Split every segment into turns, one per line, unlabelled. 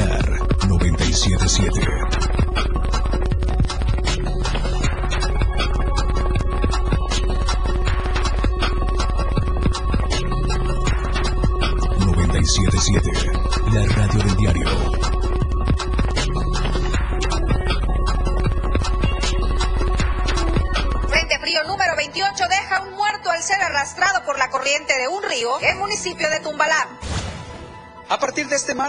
977. ...977...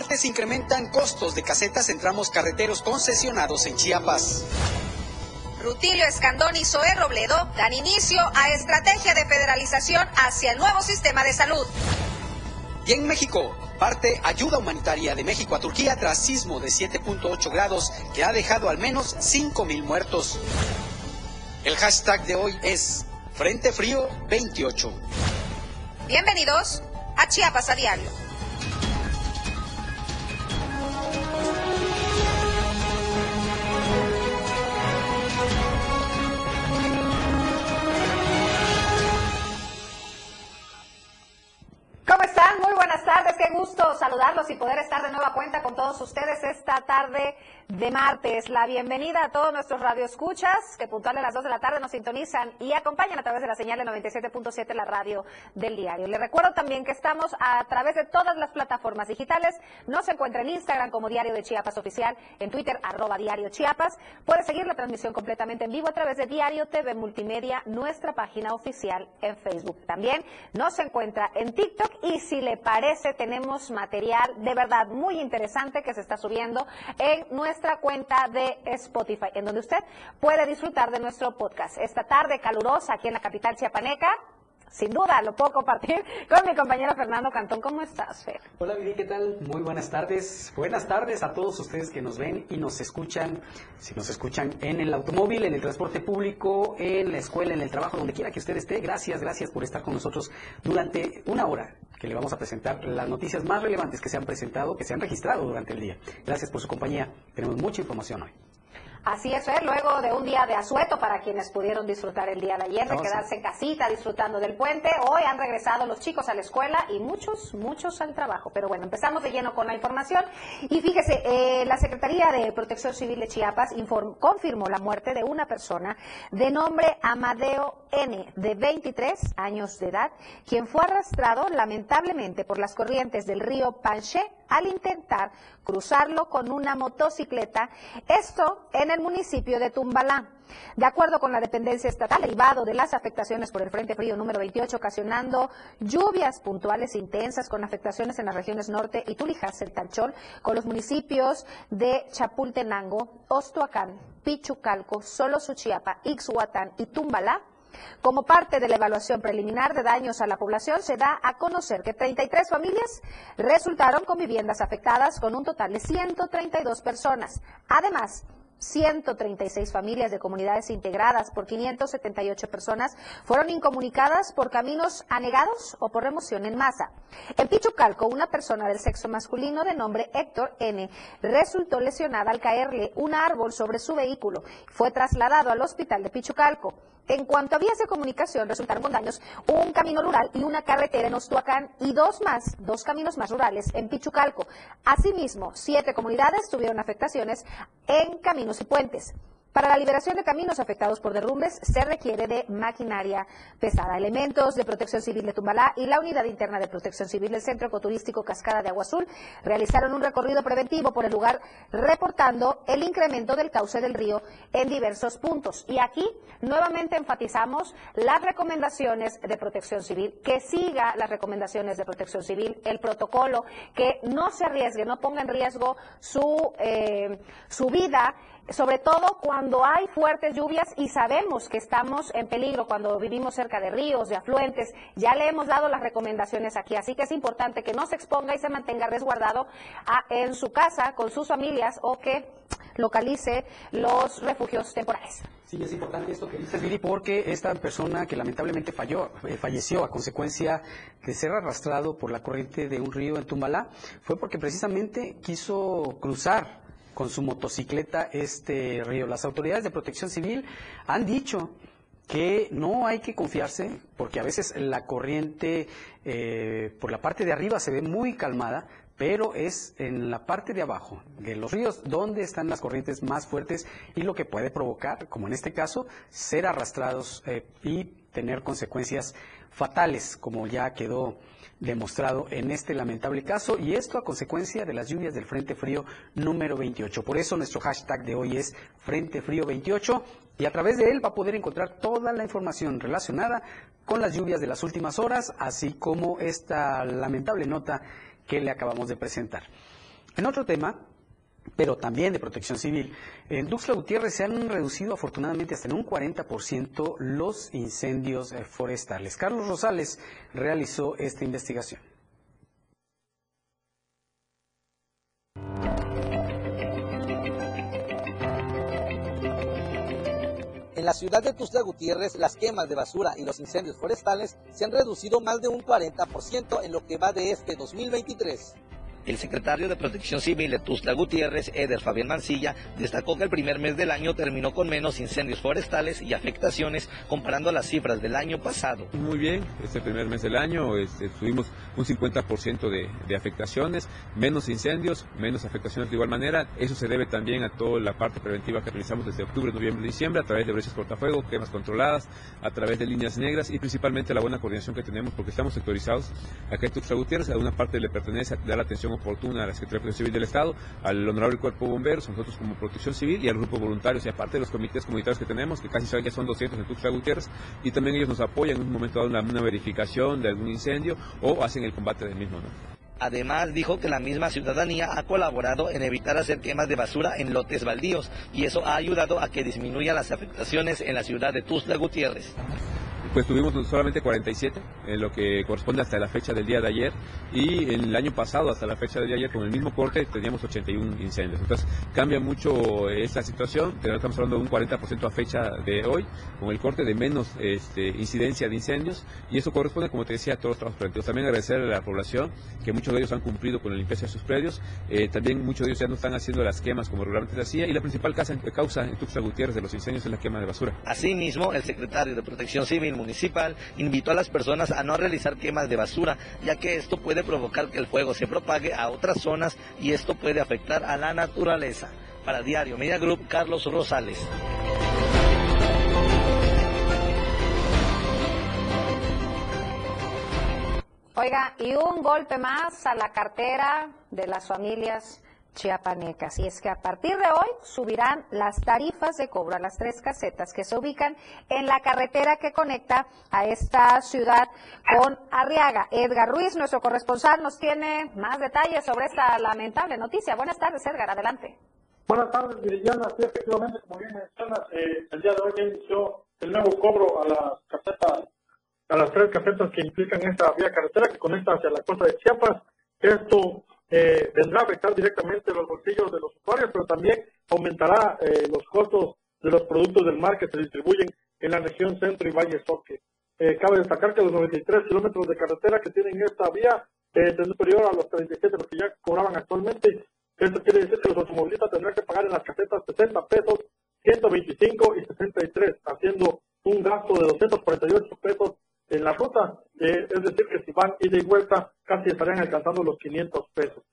este martes incrementan costos de casetas en tramos carreteros concesionados en Chiapas.
Rutilio Escandón y Zoé Robledo dan inicio a estrategia de federalización hacia el nuevo sistema de salud.
Y en México, parte ayuda humanitaria de México a Turquía tras sismo de 7.8 grados que ha dejado al menos 5.000 muertos. El hashtag de hoy es Frente Frío 28.
Bienvenidos a Chiapas a Diario. Gusto saludarlos y poder estar de nueva cuenta con todos ustedes esta tarde de martes. La bienvenida a todos nuestros radioescuchas que puntual a las 2 de la tarde nos sintonizan y acompañan a través de la señal de 97.7 la radio del diario. Les recuerdo también que estamos a través de todas las plataformas digitales. Nos encuentra en Instagram como Diario de Chiapas Oficial, en Twitter arroba Diario Chiapas. Puede seguir la transmisión completamente en vivo a través de Diario TV Multimedia, nuestra página oficial en Facebook. También nos encuentra en TikTok y si le parece tenemos material de verdad muy interesante que se está subiendo en nuestra cuenta de Spotify, en donde usted puede disfrutar de nuestro podcast. Esta tarde calurosa aquí en la capital chiapaneca, sin duda lo puedo compartir con mi compañero Fernando Cantón. ¿Cómo estás, Fer?
Hola, Viri, ¿qué tal? Muy buenas tardes. Buenas tardes a todos ustedes que nos ven y nos escuchan. Si nos escuchan en el automóvil, en el transporte público, en la escuela, en el trabajo, donde quiera que usted esté, gracias, gracias por estar con nosotros durante una hora que le vamos a presentar las noticias más relevantes que se han presentado, que se han registrado durante el día. Gracias por su compañía. Tenemos mucha información hoy.
Así es, Fer, luego de un día de asueto para quienes pudieron disfrutar el día de ayer, de quedarse en casita disfrutando del puente, hoy han regresado los chicos a la escuela y muchos, muchos al trabajo. Pero bueno, empezamos de lleno con la información. Y fíjese, eh, la Secretaría de Protección Civil de Chiapas inform, confirmó la muerte de una persona de nombre Amadeo N, de 23 años de edad, quien fue arrastrado lamentablemente por las corrientes del río Panché al intentar cruzarlo con una motocicleta, esto en el municipio de Tumbalá. De acuerdo con la dependencia estatal, derivado de las afectaciones por el Frente Frío número 28, ocasionando lluvias puntuales intensas con afectaciones en las regiones norte y Tulijas, el Tanchol, con los municipios de Chapultenango, Ostoacán, Pichucalco, Solo Suchiapa, Ixhuatán y Tumbalá, como parte de la evaluación preliminar de daños a la población, se da a conocer que 33 familias resultaron con viviendas afectadas con un total de 132 personas. Además, 136 familias de comunidades integradas por 578 personas fueron incomunicadas por caminos anegados o por remoción en masa. En Pichucalco, una persona del sexo masculino de nombre Héctor N. resultó lesionada al caerle un árbol sobre su vehículo. Fue trasladado al hospital de Pichucalco. En cuanto a vías de comunicación, resultaron con daños un camino rural y una carretera en Ostuacán y dos más, dos caminos más rurales en Pichucalco. Asimismo, siete comunidades tuvieron afectaciones en caminos y puentes. Para la liberación de caminos afectados por derrumbes se requiere de maquinaria pesada. Elementos de Protección Civil de Tumbalá y la Unidad Interna de Protección Civil del Centro Ecoturístico Cascada de Agua Azul realizaron un recorrido preventivo por el lugar reportando el incremento del cauce del río en diversos puntos. Y aquí nuevamente enfatizamos las recomendaciones de Protección Civil, que siga las recomendaciones de Protección Civil, el protocolo, que no se arriesgue, no ponga en riesgo su, eh, su vida sobre todo cuando hay fuertes lluvias y sabemos que estamos en peligro cuando vivimos cerca de ríos, de afluentes. Ya le hemos dado las recomendaciones aquí, así que es importante que no se exponga y se mantenga resguardado a, en su casa con sus familias o que localice los refugios temporales.
Sí, es importante esto que dices, Viri, porque esta persona que lamentablemente eh, falleció a consecuencia de ser arrastrado por la corriente de un río en Tumbalá, fue porque precisamente quiso cruzar con su motocicleta este río. Las autoridades de protección civil han dicho que no hay que confiarse, porque a veces la corriente eh, por la parte de arriba se ve muy calmada, pero es en la parte de abajo de los ríos donde están las corrientes más fuertes y lo que puede provocar, como en este caso, ser arrastrados eh, y tener consecuencias fatales, como ya quedó demostrado en este lamentable caso, y esto a consecuencia de las lluvias del Frente Frío número 28. Por eso nuestro hashtag de hoy es Frente Frío 28, y a través de él va a poder encontrar toda la información relacionada con las lluvias de las últimas horas, así como esta lamentable nota que le acabamos de presentar. En otro tema, pero también de protección civil. En Tuxtla Gutiérrez se han reducido afortunadamente hasta en un 40% los incendios eh, forestales. Carlos Rosales realizó esta investigación.
En la ciudad de Tuxtla Gutiérrez, las quemas de basura y los incendios forestales se han reducido más de un 40% en lo que va de este 2023. El secretario de Protección Civil de Tuzla Gutiérrez, Eder Fabián Mancilla, destacó que el primer mes del año terminó con menos incendios forestales y afectaciones comparando las cifras del año pasado.
Muy bien, este primer mes del año este, tuvimos un 50% de, de, afectaciones, menos incendios, menos afectaciones de igual manera. Eso se debe también a toda la parte preventiva que realizamos desde octubre, noviembre diciembre a través de brechas cortafuego, quemas controladas, a través de líneas negras y principalmente la buena coordinación que tenemos porque estamos sectorizados acá en Tuxtla Gutiérrez. A una parte le pertenece a dar atención oportuna a la Secretaría de Protección Civil del Estado, al Honorable Cuerpo de Bomberos, nosotros como Protección Civil y al grupo voluntarios y aparte de los comités comunitarios que tenemos, que casi ya son 200 en Tuxtla Gutiérrez, y también ellos nos apoyan en un momento dado una, una verificación de algún incendio o hacen el combate del mismo. ¿no?
Además, dijo que la misma ciudadanía ha colaborado en evitar hacer quemas de basura en lotes baldíos y eso ha ayudado a que disminuyan las afectaciones en la ciudad de Tuzla Gutiérrez
pues tuvimos solamente 47, en lo que corresponde hasta la fecha del día de ayer, y en el año pasado, hasta la fecha del día de ayer, con el mismo corte, teníamos 81 incendios. Entonces, cambia mucho esta situación, estamos hablando de un 40% a fecha de hoy, con el corte de menos este, incidencia de incendios, y eso corresponde, como te decía, a todos los trabajos preventivos. También agradecer a la población, que muchos de ellos han cumplido con la limpieza de sus predios, eh, también muchos de ellos ya no están haciendo las quemas como regularmente se hacía, y la principal causa, causa en Tuxtla Gutiérrez de los incendios es la quema de basura.
Asimismo, el secretario de Protección Civil municipal invitó a las personas a no realizar quemas de basura, ya que esto puede provocar que el fuego se propague a otras zonas y esto puede afectar a la naturaleza. Para Diario Media Group, Carlos Rosales.
Oiga, y un golpe más a la cartera de las familias chiapanecas. Y es que a partir de hoy subirán las tarifas de cobro a las tres casetas que se ubican en la carretera que conecta a esta ciudad con Arriaga. Edgar Ruiz, nuestro corresponsal, nos tiene más detalles sobre esta lamentable noticia. Buenas tardes, Edgar, adelante.
Buenas tardes, Viridiana. Sí, efectivamente, como bien mencionas, eh, el día de hoy inició el nuevo cobro a las casetas, a las tres casetas que implican esta vía carretera que conecta hacia la costa de Chiapas. Esto eh, vendrá a afectar directamente los bolsillos de los usuarios, pero también aumentará eh, los costos de los productos del mar que se distribuyen en la región centro y Valle Soque. Eh, cabe destacar que los 93 kilómetros de carretera que tienen esta vía eh, es superior a los 37 los que ya cobraban actualmente. Esto quiere decir que los automovilistas tendrán que pagar en las casetas 60 pesos, 125 y 63, haciendo un gasto de 248 pesos en la ruta. Eh, es decir, que si van ida y vuelta, casi estarían alcanzando los 500 pesos.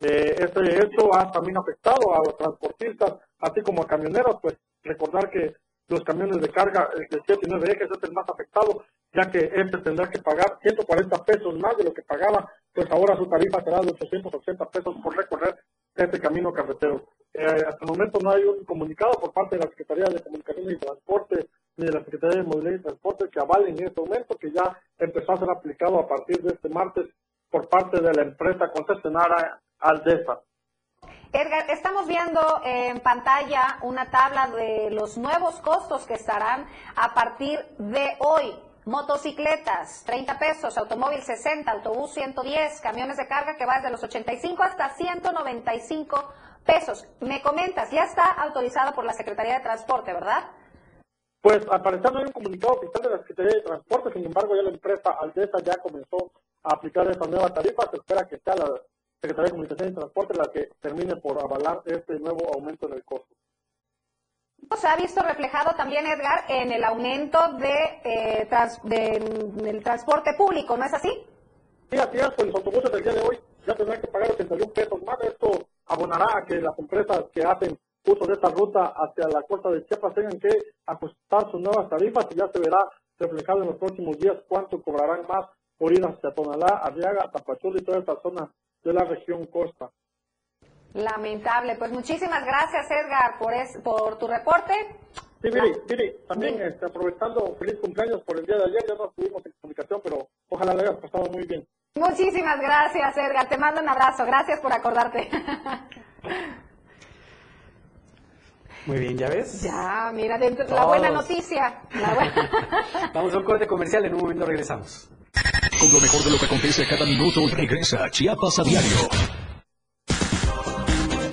Eh, este hecho ha también afectado a los transportistas, así como a camioneros, pues recordar que los camiones de carga el de 7 y 9 ejes es el más afectado, ya que este tendrá que pagar 140 pesos más de lo que pagaba, pues ahora su tarifa será de 880 pesos por recorrer este camino carretero. Eh, hasta el momento no hay un comunicado por parte de la Secretaría de Comunicaciones y Transporte ni de la Secretaría de Movilidad y Transporte que avalen este aumento que ya empezó a ser aplicado a partir de este martes por parte de la empresa concesionaria Aldesa.
Edgar, estamos viendo en pantalla una tabla de los nuevos costos que estarán a partir de hoy. Motocicletas, 30 pesos, automóvil 60, autobús 110, camiones de carga que va desde los 85 hasta 195 pesos. Me comentas, ya está autorizado por la Secretaría de Transporte, ¿verdad?
Pues al parecer no hay un comunicado oficial de la Secretaría de Transporte, sin embargo ya la empresa Aldesa ya comenzó a aplicar esta nueva tarifa, se espera que sea la Secretaría de Comunicación y Transporte la que termine por avalar este nuevo aumento en el costo.
Se ha visto reflejado también, Edgar, en el aumento de, eh, trans, de, del transporte público, ¿no es así?
Sí, así es, pues los autobuses del día de hoy ya tendrán que pagar 81 pesos más. Esto abonará a que las empresas que hacen uso de esta ruta hacia la costa de Chiapas tengan que ajustar sus nuevas tarifas y ya se verá reflejado en los próximos días cuánto cobrarán más por ir hacia Tonalá, Arriaga, Tapachula y toda esta zona de la región costa.
Lamentable. Pues muchísimas gracias, Edgar, por, es, por tu reporte.
Sí, mire, mire, también este, aprovechando feliz cumpleaños por el día de ayer, ya no estuvimos en comunicación, pero ojalá le hayas pasado muy bien.
Muchísimas gracias, Edgar. Te mando un abrazo. Gracias por acordarte.
Muy bien, ¿ya ves?
Ya, mira, dentro, la buena noticia. La buena.
Vamos a un corte comercial, en un momento regresamos.
Con lo mejor de lo que acontece cada minuto, regresa Chiapas a diario.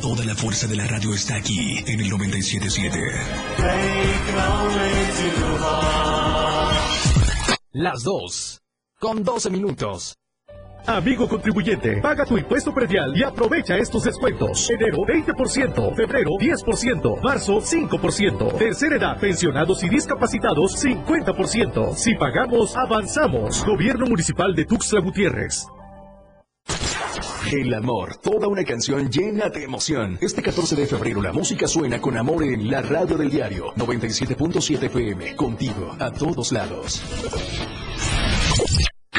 Toda la fuerza de la radio está aquí en el 977.
Las dos, con 12 minutos.
Amigo contribuyente, paga tu impuesto predial y aprovecha estos descuentos. Enero 20%, febrero 10%, marzo 5%, tercera edad, pensionados y discapacitados 50%. Si pagamos, avanzamos. Gobierno Municipal de Tuxtla Gutiérrez.
El amor, toda una canción llena de emoción. Este 14 de febrero la música suena con amor en la radio del diario 97.7 FM. Contigo, a todos lados.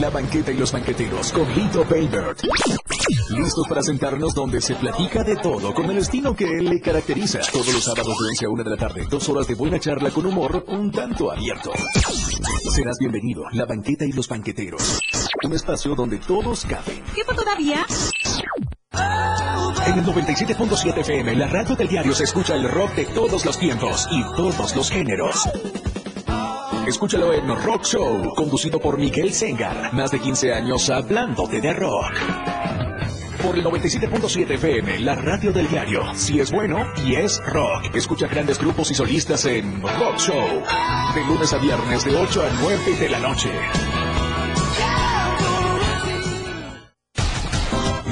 La banqueta y los banqueteros con Lito Baybert. Listos para sentarnos donde se platica de todo con el estilo que él le caracteriza. Todos los sábados de 11 a 1 de la tarde, dos horas de buena charla con humor un tanto abierto. Serás bienvenido, La banqueta y los banqueteros. Un espacio donde todos caben.
¿Qué por todavía?
En el 97.7 FM, la radio del diario se escucha el rock de todos los tiempos y todos los géneros. Escúchalo en Rock Show, conducido por Miguel Sengar. Más de 15 años hablándote de rock. Por el 97.7 FM, la radio del diario. Si es bueno y es rock. Escucha grandes grupos y solistas en Rock Show. De lunes a viernes de 8 a 9 de la noche.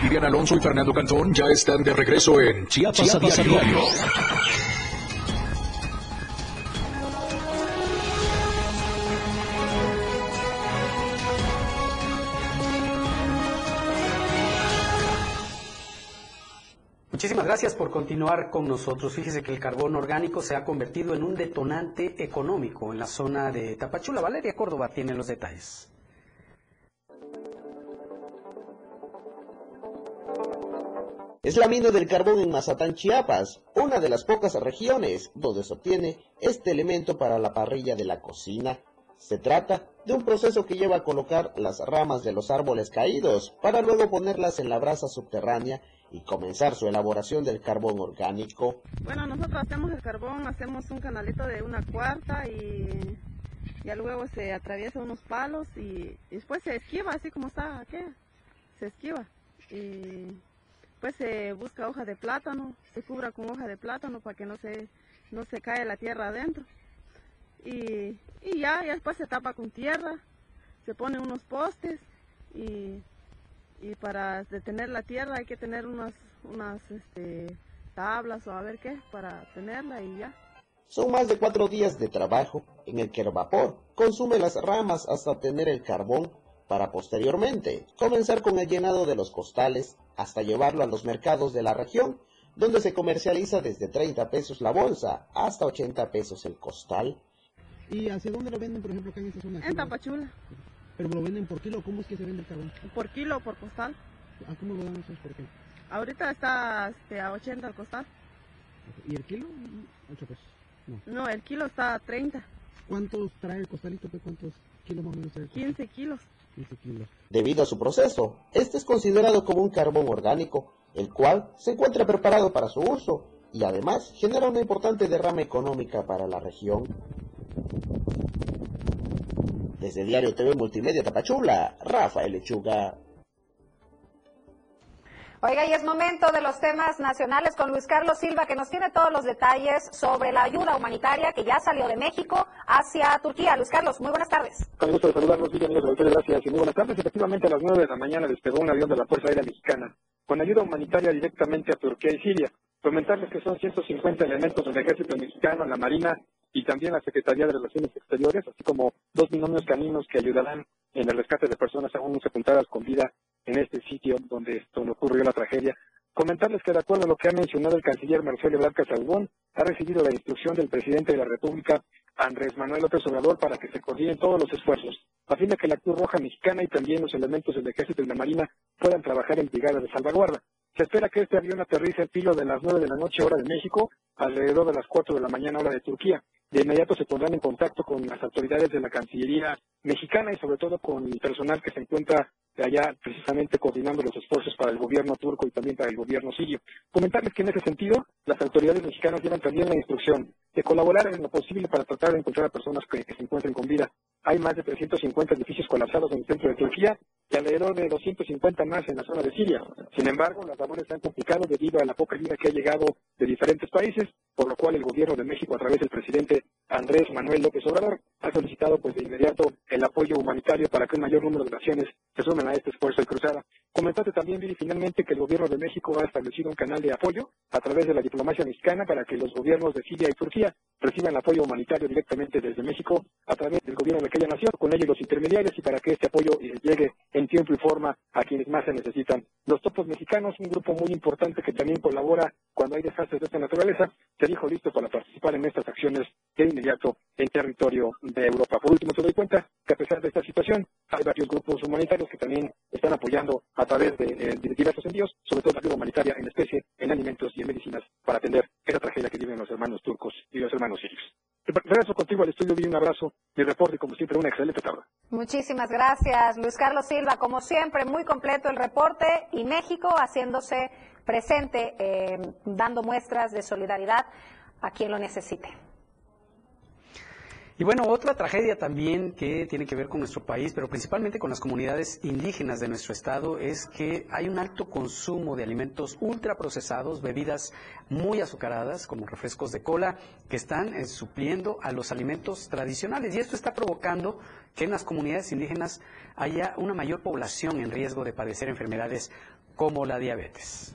Vivian Alonso y Fernando Cantón ya están de regreso en Chiapas, Chiapas a diario.
Muchísimas gracias por continuar con nosotros. Fíjese que el carbón orgánico se ha convertido en un detonante económico en la zona de Tapachula. Valeria Córdoba tiene los detalles.
Es la mina del carbón en Mazatán, Chiapas, una de las pocas regiones donde se obtiene este elemento para la parrilla de la cocina. Se trata de un proceso que lleva a colocar las ramas de los árboles caídos para luego ponerlas en la brasa subterránea y comenzar su elaboración del carbón orgánico.
Bueno, nosotros hacemos el carbón, hacemos un canalito de una cuarta y ya luego se atraviesa unos palos y, después se esquiva así como está aquí, se esquiva y después se busca hoja de plátano, se cubra con hoja de plátano para que no se, no se cae la tierra adentro. Y, y ya, ya después se tapa con tierra, se pone unos postes y, y para detener la tierra hay que tener unas, unas este, tablas o a ver qué para tenerla y ya.
Son más de cuatro días de trabajo en el que el vapor consume las ramas hasta obtener el carbón para posteriormente comenzar con el llenado de los costales hasta llevarlo a los mercados de la región, donde se comercializa desde 30 pesos la bolsa hasta 80 pesos el costal.
¿Y hacia dónde lo venden, por ejemplo, acá en esta zona?
En Tapachula.
¿Pero lo venden por kilo? ¿Cómo es que se vende el carbón?
Por kilo o por costal.
¿A cómo lo dan ustedes por kilo?
Ahorita está este, a 80 el costal.
¿Y el kilo? 8 pesos. No.
no, el kilo está a 30.
¿Cuántos trae el costalito? ¿Cuántos kilos más o menos trae?
15 kilos.
Debido a su proceso, este es considerado como un carbón orgánico, el cual se encuentra preparado para su uso y además genera una importante derrama económica para la región. Desde Diario TV Multimedia Tapachula, Rafael Lechuga.
Oiga, y es momento de los temas nacionales con Luis Carlos Silva, que nos tiene todos los detalles sobre la ayuda humanitaria que ya salió de México hacia Turquía. Luis Carlos, muy buenas tardes.
Con gusto de saludarlos, amigos de gracias y muy buenas tardes. Efectivamente, a las 9 de la mañana despegó un avión de la Fuerza Aérea Mexicana con ayuda humanitaria directamente a Turquía y Siria. Comentarles que son 150 elementos del ejército mexicano, la Marina y también la Secretaría de Relaciones Exteriores, así como dos binomios caninos que ayudarán en el rescate de personas aún sepultadas con vida en este sitio donde, donde ocurrió la tragedia. Comentarles que de acuerdo a lo que ha mencionado el canciller Marcelo Ebrard Casaubón, ha recibido la instrucción del presidente de la República, Andrés Manuel López Obrador, para que se coordinen todos los esfuerzos, a fin de que la Cruz Roja Mexicana y también los elementos del Ejército y la Marina puedan trabajar en brigadas de salvaguarda. Se espera que este avión aterrice el filo de las 9 de la noche hora de México, alrededor de las 4 de la mañana hora de Turquía. De inmediato se pondrán en contacto con las autoridades de la Cancillería mexicana y sobre todo con el personal que se encuentra allá precisamente coordinando los esfuerzos para el gobierno turco y también para el gobierno sirio. Comentarles que en ese sentido las autoridades mexicanas llevan también la instrucción de colaborar en lo posible para tratar de encontrar a personas que, se encuentren con vida. Hay más de 350 edificios colapsados en el centro de Turquía y alrededor de 250 más en la zona de Siria. Sin embargo, las labores se han complicado debido a la poca ayuda que ha llegado de diferentes países, por lo cual el gobierno de México, a través del presidente Andrés Manuel López Obrador, ha solicitado pues de inmediato el apoyo humanitario para que un mayor número de naciones se sumen a este esfuerzo de cruzada. Comentaste también, Viri, finalmente que el gobierno de México ha establecido un canal de apoyo a través de la diplomacia mexicana para que los gobiernos de Siria y Turquía reciban apoyo humanitario directamente desde México a través del gobierno de aquella nación, con ellos los intermediarios y para que este apoyo llegue en tiempo y forma a quienes más se necesitan. Los topos mexicanos, un grupo muy importante que también colabora cuando hay desastres de esta naturaleza, se dijo listo para participar en estas acciones de inmediato en territorio de Europa. Por último, se doy cuenta que a pesar de esta situación, hay varios grupos humanitarios que también están apoyando a través de, eh, diversos envíos, sobre todo la ayuda humanitaria en especie, en alimentos y en medicinas para atender esa tragedia que viven los hermanos turcos y los hermanos sirios. Regreso contigo al estudio, vi un abrazo, mi reporte y como siempre una excelente tarde.
Muchísimas gracias, Luis Carlos Silva. Como siempre, muy completo el reporte y México haciéndose presente, eh, dando muestras de solidaridad a quien lo necesite.
Y bueno, otra tragedia también que tiene que ver con nuestro país, pero principalmente con las comunidades indígenas de nuestro estado, es que hay un alto consumo de alimentos ultraprocesados, bebidas muy azucaradas, como refrescos de cola, que están eh, supliendo a los alimentos tradicionales. Y esto está provocando que en las comunidades indígenas haya una mayor población en riesgo de padecer enfermedades como la diabetes.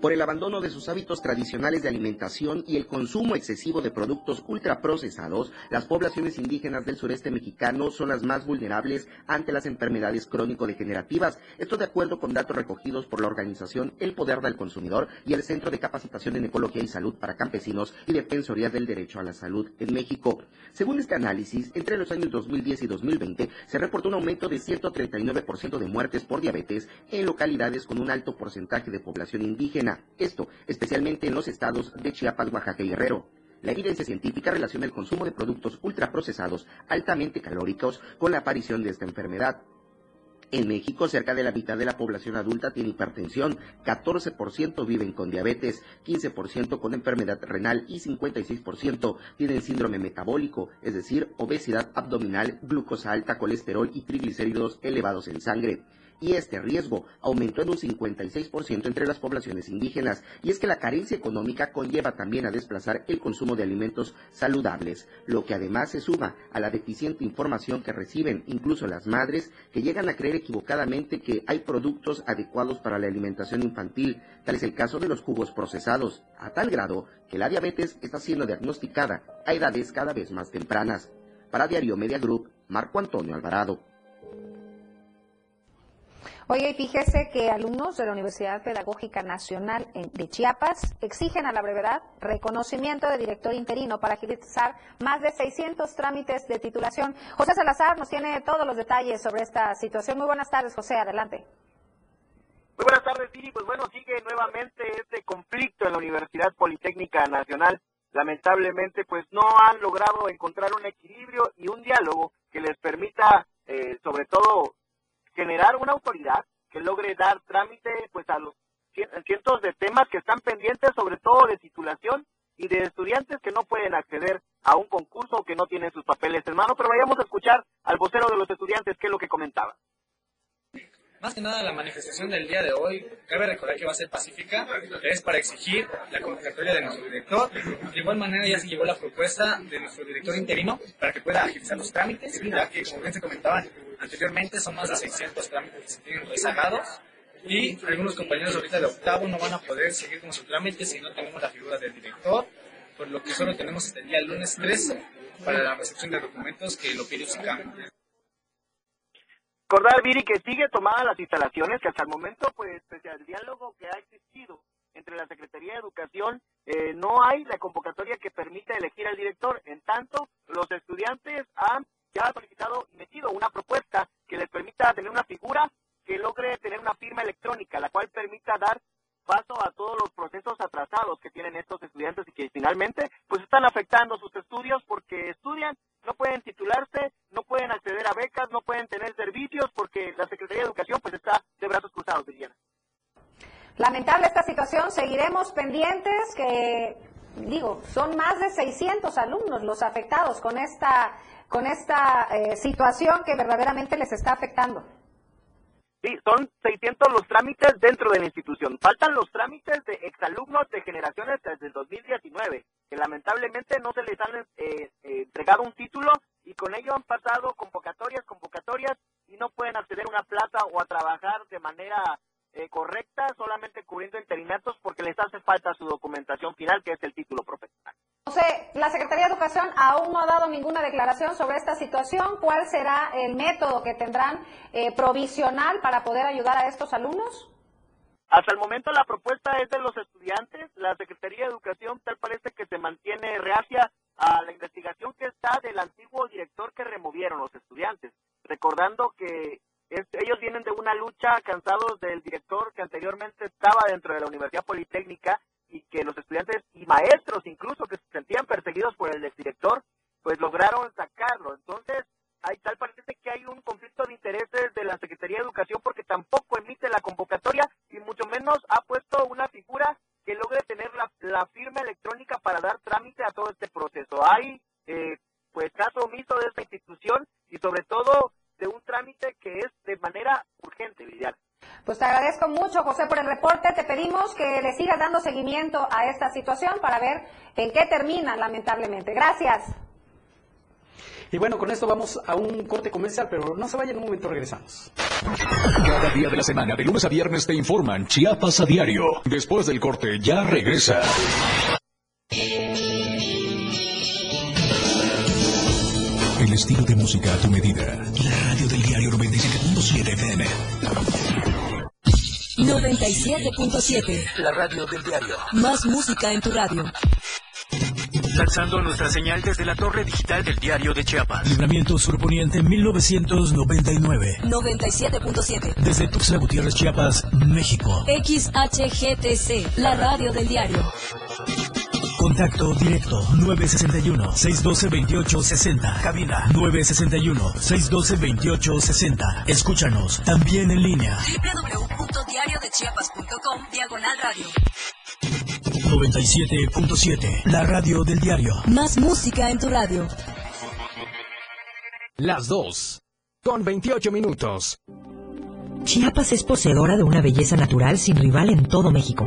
Por el abandono de sus hábitos tradicionales de alimentación y el consumo excesivo de productos ultraprocesados, las poblaciones indígenas del sureste mexicano son las más vulnerables ante las enfermedades crónico-degenerativas. Esto de acuerdo con datos recogidos por la organización El Poder del Consumidor y el Centro de Capacitación en Ecología y Salud para Campesinos y Defensoría del Derecho a la Salud en México. Según este análisis, entre los años 2010 y 2020 se reportó un aumento de 139% de muertes por diabetes en localidades con un alto porcentaje de población indígena esto especialmente en los estados de Chiapas, Oaxaca y Guerrero. La evidencia científica relaciona el consumo de productos ultraprocesados altamente calóricos con la aparición de esta enfermedad. En México, cerca de la mitad de la población adulta tiene hipertensión, 14% viven con diabetes, 15% con enfermedad renal y 56% tienen síndrome metabólico, es decir, obesidad abdominal, glucosa alta, colesterol y triglicéridos elevados en sangre y este riesgo aumentó en un 56% entre las poblaciones indígenas. Y es que la carencia económica conlleva también a desplazar el consumo de alimentos saludables, lo que además se suma a la deficiente información que reciben incluso las madres que llegan a creer equivocadamente que hay productos adecuados para la alimentación infantil, tal es el caso de los jugos procesados, a tal grado que la diabetes está siendo diagnosticada a edades cada vez más tempranas. Para Diario Media Group, Marco Antonio Alvarado.
Oye, fíjese que alumnos de la Universidad Pedagógica Nacional de Chiapas exigen a la brevedad reconocimiento de director interino para agilizar más de 600 trámites de titulación. José Salazar nos tiene todos los detalles sobre esta situación. Muy buenas tardes, José, adelante.
Muy buenas tardes, Siri. Pues bueno, sigue nuevamente este conflicto en la Universidad Politécnica Nacional. Lamentablemente, pues no han logrado encontrar un equilibrio y un diálogo que les permita, eh, sobre todo, generar una autoridad que logre dar trámite pues a los cientos de temas que están pendientes, sobre todo de titulación y de estudiantes que no pueden acceder a un concurso o que no tienen sus papeles en mano. Pero vayamos a escuchar al vocero de los estudiantes qué es lo que comentaba.
Más que nada, la manifestación del día de hoy, cabe recordar que va a ser pacífica, es para exigir la convocatoria de nuestro director. De igual manera, ya se llegó la propuesta de nuestro director interino para que pueda agilizar los trámites, ya que, como bien se comentaba anteriormente, son más de 600 trámites que se tienen rezagados y algunos compañeros ahorita de octavo no van a poder seguir con su trámite si no tenemos la figura del director, por lo que solo tenemos hasta el día lunes 13 para la recepción de documentos que lo pide SICAM.
Recordar, Viri, que sigue tomada las instalaciones, que hasta el momento, pues, pese al diálogo que ha existido entre la Secretaría de Educación, eh, no hay la convocatoria que permita elegir al director. En tanto, los estudiantes han ya solicitado y metido una propuesta que les permita tener una figura que logre tener una firma electrónica, la cual permita dar paso a todos los procesos atrasados que tienen estos estudiantes y que finalmente pues están afectando sus estudios porque estudian, no pueden titularse, no pueden acceder a becas, no pueden tener servicios porque la Secretaría de Educación pues está de brazos cruzados, Liliana.
Lamentable esta situación, seguiremos pendientes que digo, son más de 600 alumnos los afectados con esta con esta eh, situación que verdaderamente les está afectando.
Sí, son 600 los trámites dentro de la institución. Faltan los trámites de exalumnos de generaciones desde el 2019, que lamentablemente no se les han eh, eh, entregado un título y con ello han pasado convocatorias, convocatorias y no pueden acceder a una plaza o a trabajar de manera eh, correcta, solamente cubriendo interinatos porque les hace falta su documentación final, que es el título profesional.
José, la Secretaría de Educación aún no ha dado ninguna declaración sobre esta situación. ¿Cuál será el método que tendrán eh, provisional para poder ayudar a estos alumnos?
Hasta el momento la propuesta es de los estudiantes. La Secretaría de Educación tal parece que se mantiene reacia a la investigación que está del antiguo director que removieron los estudiantes. Recordando que ellos vienen de una lucha cansados del director que anteriormente estaba dentro de la Universidad Politécnica y que los estudiantes y maestros incluso que se sentían perseguidos por el exdirector, pues lograron sacarlo. Entonces, hay tal parece que hay un conflicto de intereses de la Secretaría de Educación porque tampoco emite la convocatoria y mucho menos ha puesto una figura que logre tener la, la firma electrónica para dar trámite a todo este proceso. Hay eh, pues caso omiso de esta institución y sobre todo de un trámite que es de manera urgente, Viviana.
Pues te agradezco mucho, José, por el reporte. Te pedimos que le sigas dando seguimiento a esta situación para ver en qué termina, lamentablemente. Gracias.
Y bueno, con esto vamos a un corte comercial, pero no se vayan, en un momento regresamos.
Cada día de la semana, de lunes a viernes, te informan Chiapas a diario. Después del corte, ya regresa. El estilo de música a tu medida. La radio del diario 97.7 FM.
97.7.
La radio del diario.
Más música en tu radio.
Lanzando nuestra señal desde la torre digital del diario de Chiapas.
Libramiento Surponiente 1999.
97.7.
Desde Tuxtla Gutiérrez, Chiapas, México.
XHGTC, la radio del diario.
Contacto directo 961-612-2860. Cabina 961-612-2860. Escúchanos también en línea.
www.diariodechiapas.com Diagonal Radio.
97.7. La radio del diario.
Más música en tu radio.
Las 2. Con 28 minutos.
Chiapas es poseedora de una belleza natural sin rival en todo México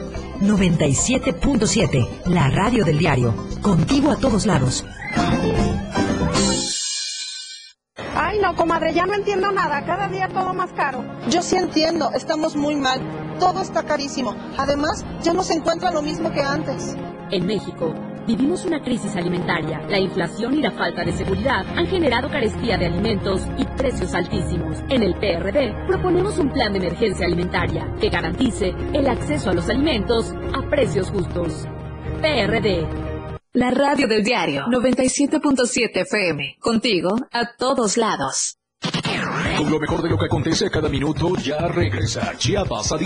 97.7, la radio del diario. Contigo a todos lados.
Ay, no, comadre, ya no entiendo nada. Cada día todo más caro.
Yo sí entiendo, estamos muy mal. todo está carísimo. Además, ya no se encuentra lo mismo que antes.
En México, vivimos una crisis alimentaria. La inflación y la falta de seguridad han generado carestía de alimentos y precios altísimos. En el PRD proponemos un plan de emergencia alimentaria que garantice el acceso a los alimentos a precios justos. PRD.
La radio del diario 97.7 FM. Contigo a todos lados.
Con lo mejor de lo que acontece a cada minuto, ya regresa Chiapas a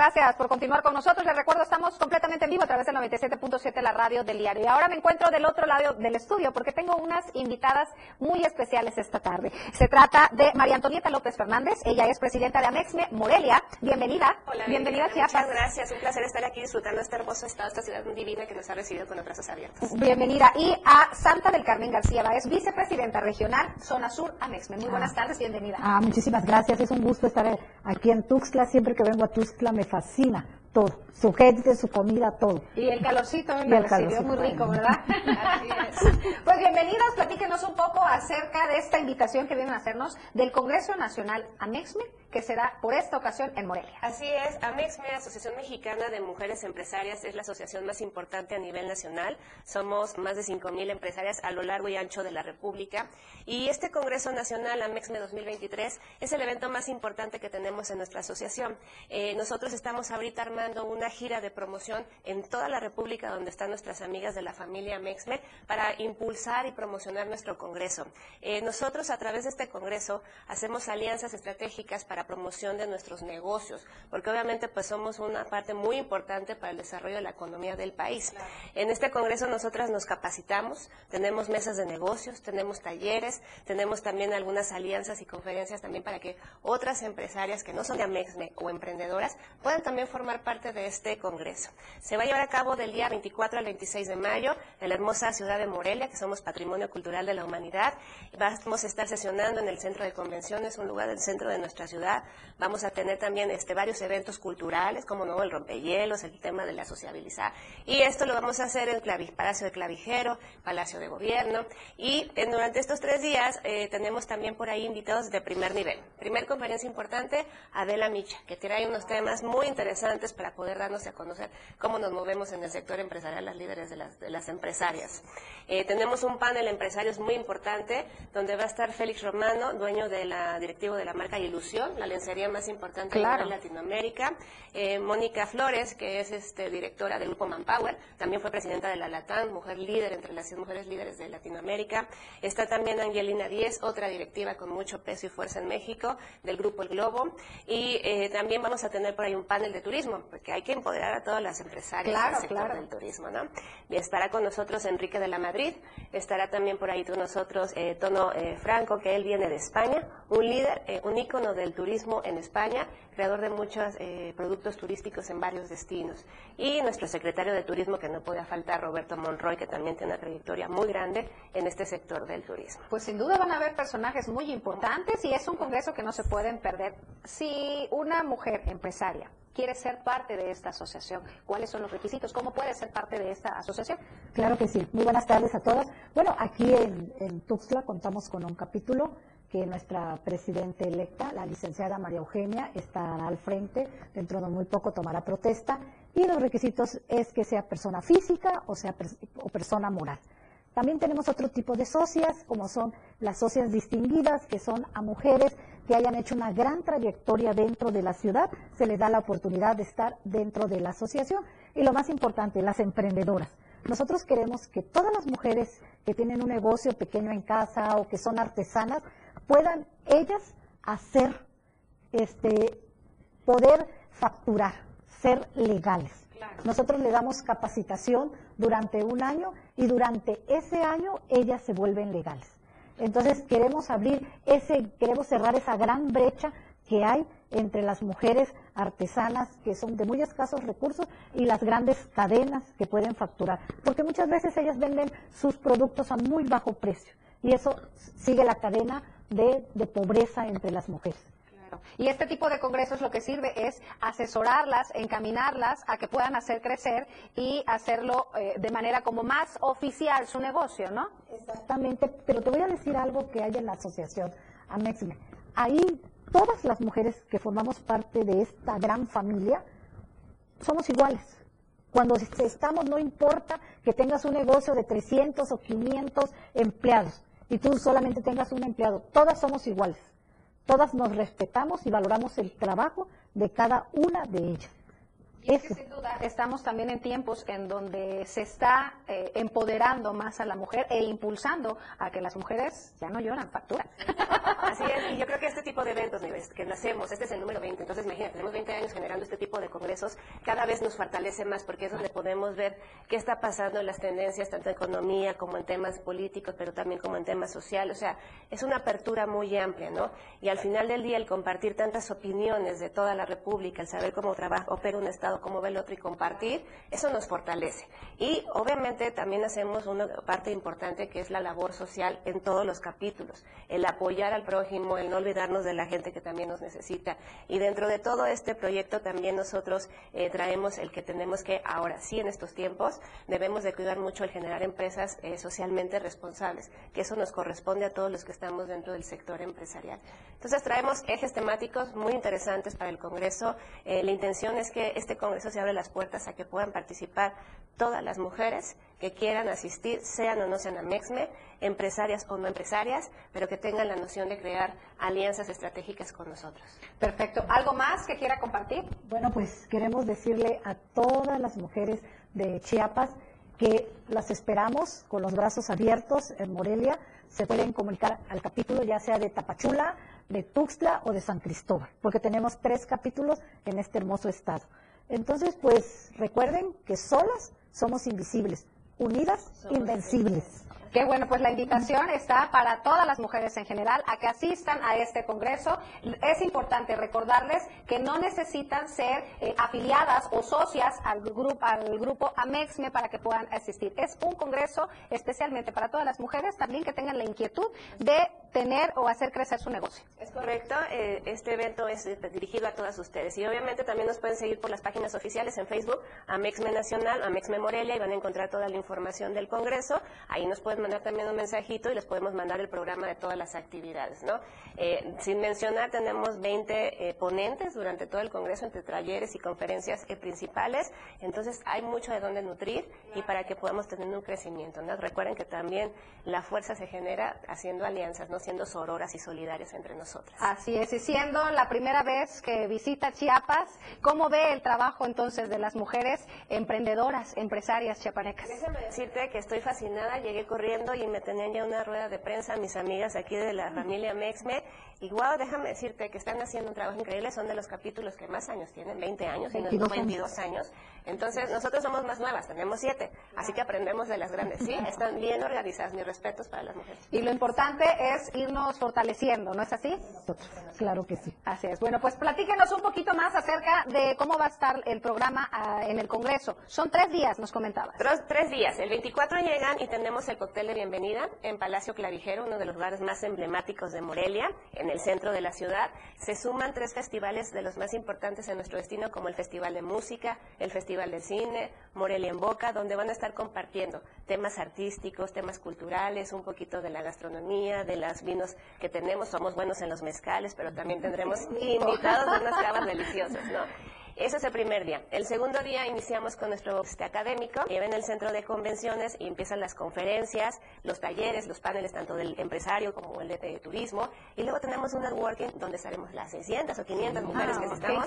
gracias por continuar con nosotros. Les recuerdo, estamos completamente en vivo a través del 97.7, la radio del diario. Y ahora me encuentro del otro lado del estudio porque tengo unas invitadas muy especiales esta tarde. Se trata de María Antonieta López Fernández. Ella es presidenta de Amexme Morelia. Bienvenida.
Hola,
Bienvenida a
Viviana,
Chiapas.
Muchas gracias, un placer estar aquí disfrutando este hermoso estado, esta ciudad divina que nos ha recibido con los brazos abiertos.
Bienvenida. Y a Santa del Carmen García es vicepresidenta regional, Zona Sur, Amexme. Muy buenas tardes, bienvenida.
Ah, muchísimas gracias. Es un gusto estar aquí en Tuxtla. Siempre que vengo a Tuxtla me fascina todo. Su gente, su comida, todo.
Y el calorcito me
el
recibió
calorcito.
muy rico, ¿verdad? Así es. Pues bienvenidos, platíquenos un poco acerca de esta invitación que vienen a hacernos del Congreso Nacional Amexme, que será por esta ocasión en Morelia.
Así es, AMEXME, Asociación Mexicana de Mujeres Empresarias, es la asociación más importante a nivel nacional. Somos más de 5.000 empresarias a lo largo y ancho de la República. Y este Congreso Nacional AMEXME 2023 es el evento más importante que tenemos en nuestra asociación. Eh, nosotros estamos ahorita armando una gira de promoción en toda la República donde están nuestras amigas de la familia AMEXME para impulsar y promocionar nuestro Congreso. Eh, nosotros a través de este Congreso hacemos alianzas estratégicas para promoción de nuestros negocios, porque obviamente pues somos una parte muy importante para el desarrollo de la economía del país. En este Congreso nosotras nos capacitamos, tenemos mesas de negocios, tenemos talleres, tenemos también algunas alianzas y conferencias también para que otras empresarias que no son de Amexme o emprendedoras puedan también formar parte de este Congreso. Se va a llevar a cabo del día 24 al 26 de mayo en la hermosa ciudad de Morelia, que somos Patrimonio Cultural de la Humanidad. Vamos a estar sesionando en el Centro de Convenciones, un lugar del centro de nuestra ciudad. Vamos a tener también este, varios eventos culturales, como no, el rompehielos, el tema de la sociabilizar. Y esto lo vamos a hacer en Clavi- Palacio de Clavijero, Palacio de Gobierno. Y eh, durante estos tres días eh, tenemos también por ahí invitados de primer nivel. Primer conferencia importante, Adela Micha, que trae unos temas muy interesantes para poder darnos a conocer cómo nos movemos en el sector empresarial, las líderes de las, de las empresarias. Eh, tenemos un panel de empresarios muy importante, donde va a estar Félix Romano, dueño de la directivo de la marca Ilusión, la lencería más importante
Claro.
nivel Latinoamérica. Eh, Mónica Flores, que es este, directora del grupo Manpower, también fue presidenta de la LATAM, mujer líder entre las 100 mujeres líderes de Latinoamérica. Está también Angelina Díez, otra directiva con mucho peso y fuerza en México, del grupo El Globo. Y eh, también vamos a tener por ahí un panel de turismo, porque hay que empoderar a todas las empresarias
Claro,
del sector
claro.
del turismo, ¿no? Y estará con nosotros Enrique de la Madrid, estará también por ahí con nosotros eh, Tono eh, Franco, que él viene de España, un líder, eh, un ícono del turismo en España, creador de muchos productos turísticos en varios destinos. Y nuestro secretario de Turismo, que no podía faltar, Roberto Monroy, que también tiene una trayectoria muy grande en este sector del turismo.
Pues sin duda van a haber personajes muy importantes y es un congreso que no se pueden perder. Si una mujer empresaria quiere ser parte de esta asociación, ¿cuáles son los requisitos? ¿Cómo puede ser parte de esta asociación?
Claro que sí. Muy buenas tardes a todas. Bueno, aquí en, en Tuxtla contamos con un capítulo que nuestra presidenta electa, la licenciada María Eugenia, estará al frente. Dentro de muy poco tomará protesta. Y los requisitos es que sea persona física o sea o persona moral. También tenemos otro tipo de socias, como son las socias distinguidas, que son a mujeres que hayan hecho una gran trayectoria dentro de la ciudad, se les da la oportunidad de estar dentro de la asociación. Y lo más importante, las emprendedoras. Nosotros queremos que todas las mujeres que tienen un negocio pequeño en casa o que son artesanas puedan ellas hacer, este, poder facturar, ser legales. Nosotros le damos capacitación durante un año y durante ese año ellas se vuelven legales. Entonces queremos abrir ese, queremos cerrar esa gran brecha que hay entre las mujeres artesanas que son de muy escasos recursos y las grandes cadenas que pueden facturar. Porque muchas veces ellas venden sus productos a muy bajo precio y eso sigue la cadena de, de pobreza entre las mujeres.
Y este tipo de congresos lo que sirve es asesorarlas, encaminarlas a que puedan hacer crecer y hacerlo eh, de manera como más oficial su negocio, ¿no?
Exactamente, pero te voy a decir algo que hay en la asociación Amexme. Ahí todas las mujeres que formamos parte de esta gran familia somos iguales. Cuando estamos, no importa que tengas un negocio de 300 o 500 empleados y tú solamente tengas un empleado, todas somos iguales. Todas nos respetamos y valoramos el trabajo de cada una de ellas.
Y es que sin duda estamos también en tiempos en donde se está eh, empoderando más a la mujer e impulsando a que las mujeres ya no lloran, facturan.
Así es, y yo creo que este tipo de eventos que nacemos, este es el número 20, entonces imagínate, tenemos 20 años generando este tipo de congresos, cada vez nos fortalece más porque es donde podemos ver qué está pasando en las tendencias, tanto en economía como en temas políticos, pero también como en temas sociales. O sea, es una apertura muy amplia, ¿no? Y al final del día, el compartir tantas opiniones de toda la República, el saber cómo trabaja, opera un Estado, cómo ve el otro y compartir, eso nos fortalece. Y obviamente también hacemos una parte importante que es la labor social en todos los capítulos, el apoyar al prójimo, el no olvidarnos de la gente que también nos necesita. Y dentro de todo este proyecto también nosotros eh, traemos el que tenemos que, ahora sí en estos tiempos, debemos de cuidar mucho el generar empresas eh, socialmente responsables, que eso nos corresponde a todos los que estamos dentro del sector empresarial. Entonces traemos ejes temáticos muy interesantes para el Congreso. Eh, la intención es que este Congreso se abre las puertas a que puedan participar todas las mujeres que quieran asistir, sean o no sean Amexme, empresarias o no empresarias, pero que tengan la noción de crear alianzas estratégicas con nosotros.
Perfecto. ¿Algo más que quiera compartir?
Bueno, pues queremos decirle a todas las mujeres de Chiapas que las esperamos con los brazos abiertos en Morelia. Se pueden comunicar al capítulo ya sea de Tapachula, de Tuxtla o de San Cristóbal, porque tenemos tres capítulos en este hermoso estado. Entonces, pues recuerden que solas somos invisibles, unidas, invencibles.
Qué bueno, pues la invitación está para todas las mujeres en general a que asistan a este congreso. Es importante recordarles que no necesitan ser eh, afiliadas o socias al grupo, al grupo AMEXME para que puedan asistir. Es un congreso especialmente para todas las mujeres también que tengan la inquietud de tener o hacer crecer su negocio.
Es correcto, eh, este evento es eh, dirigido a todas ustedes y obviamente también nos pueden seguir por las páginas oficiales en Facebook, Amexme Nacional, Amexme Morelia y van a encontrar toda la información del Congreso. Ahí nos pueden mandar también un mensajito y les podemos mandar el programa de todas las actividades. ¿no? Eh, sin mencionar, tenemos 20 ponentes durante todo el Congreso entre talleres y conferencias principales, entonces hay mucho de dónde nutrir y para que podamos tener un crecimiento. ¿no? Recuerden que también la fuerza se genera haciendo alianzas, no siendo sororas y solidarias entre nosotras.
Así es, y siendo la primera vez que visita Chiapas, ¿cómo ve el trabajo entonces de las mujeres emprendedoras, empresarias chiapanecas?
Déjame decirte que estoy fascinada, llegué corriendo y me tenían ya una rueda de prensa mis amigas aquí de la familia Mexme. Y wow, déjame decirte que están haciendo un trabajo increíble, son de los capítulos que más años tienen, 20 años, y 22, 22 años. Entonces, nosotros somos más nuevas, tenemos 7, así que aprendemos de las grandes, ¿sí? Están bien organizadas, mis respetos para las mujeres.
Y lo importante es irnos fortaleciendo, ¿no es así?
Claro que sí.
Así es. Bueno, pues platíquenos un poquito más acerca de cómo va a estar el programa ah, en el Congreso. Son tres días, nos comentabas.
Tres, tres días. El 24 llegan y tenemos el cóctel de bienvenida en Palacio Clavijero, uno de los lugares más emblemáticos de Morelia, en el centro de la ciudad. Se suman tres festivales de los más importantes en nuestro destino, como el Festival de Música, el Festival de Cine, Morelia en Boca, donde van a estar compartiendo temas artísticos, temas culturales, un poquito de la gastronomía, de los vinos que tenemos. Somos buenos en los mezcales, pero también tendremos invitados de unas cavas deliciosas, ¿no? Ese es el primer día. El segundo día iniciamos con nuestro este, académico, que en el centro de convenciones y empiezan las conferencias, los talleres, los paneles tanto del empresario como el de, turismo. Y luego tenemos un networking donde estaremos las 600 o 500 mujeres que estamos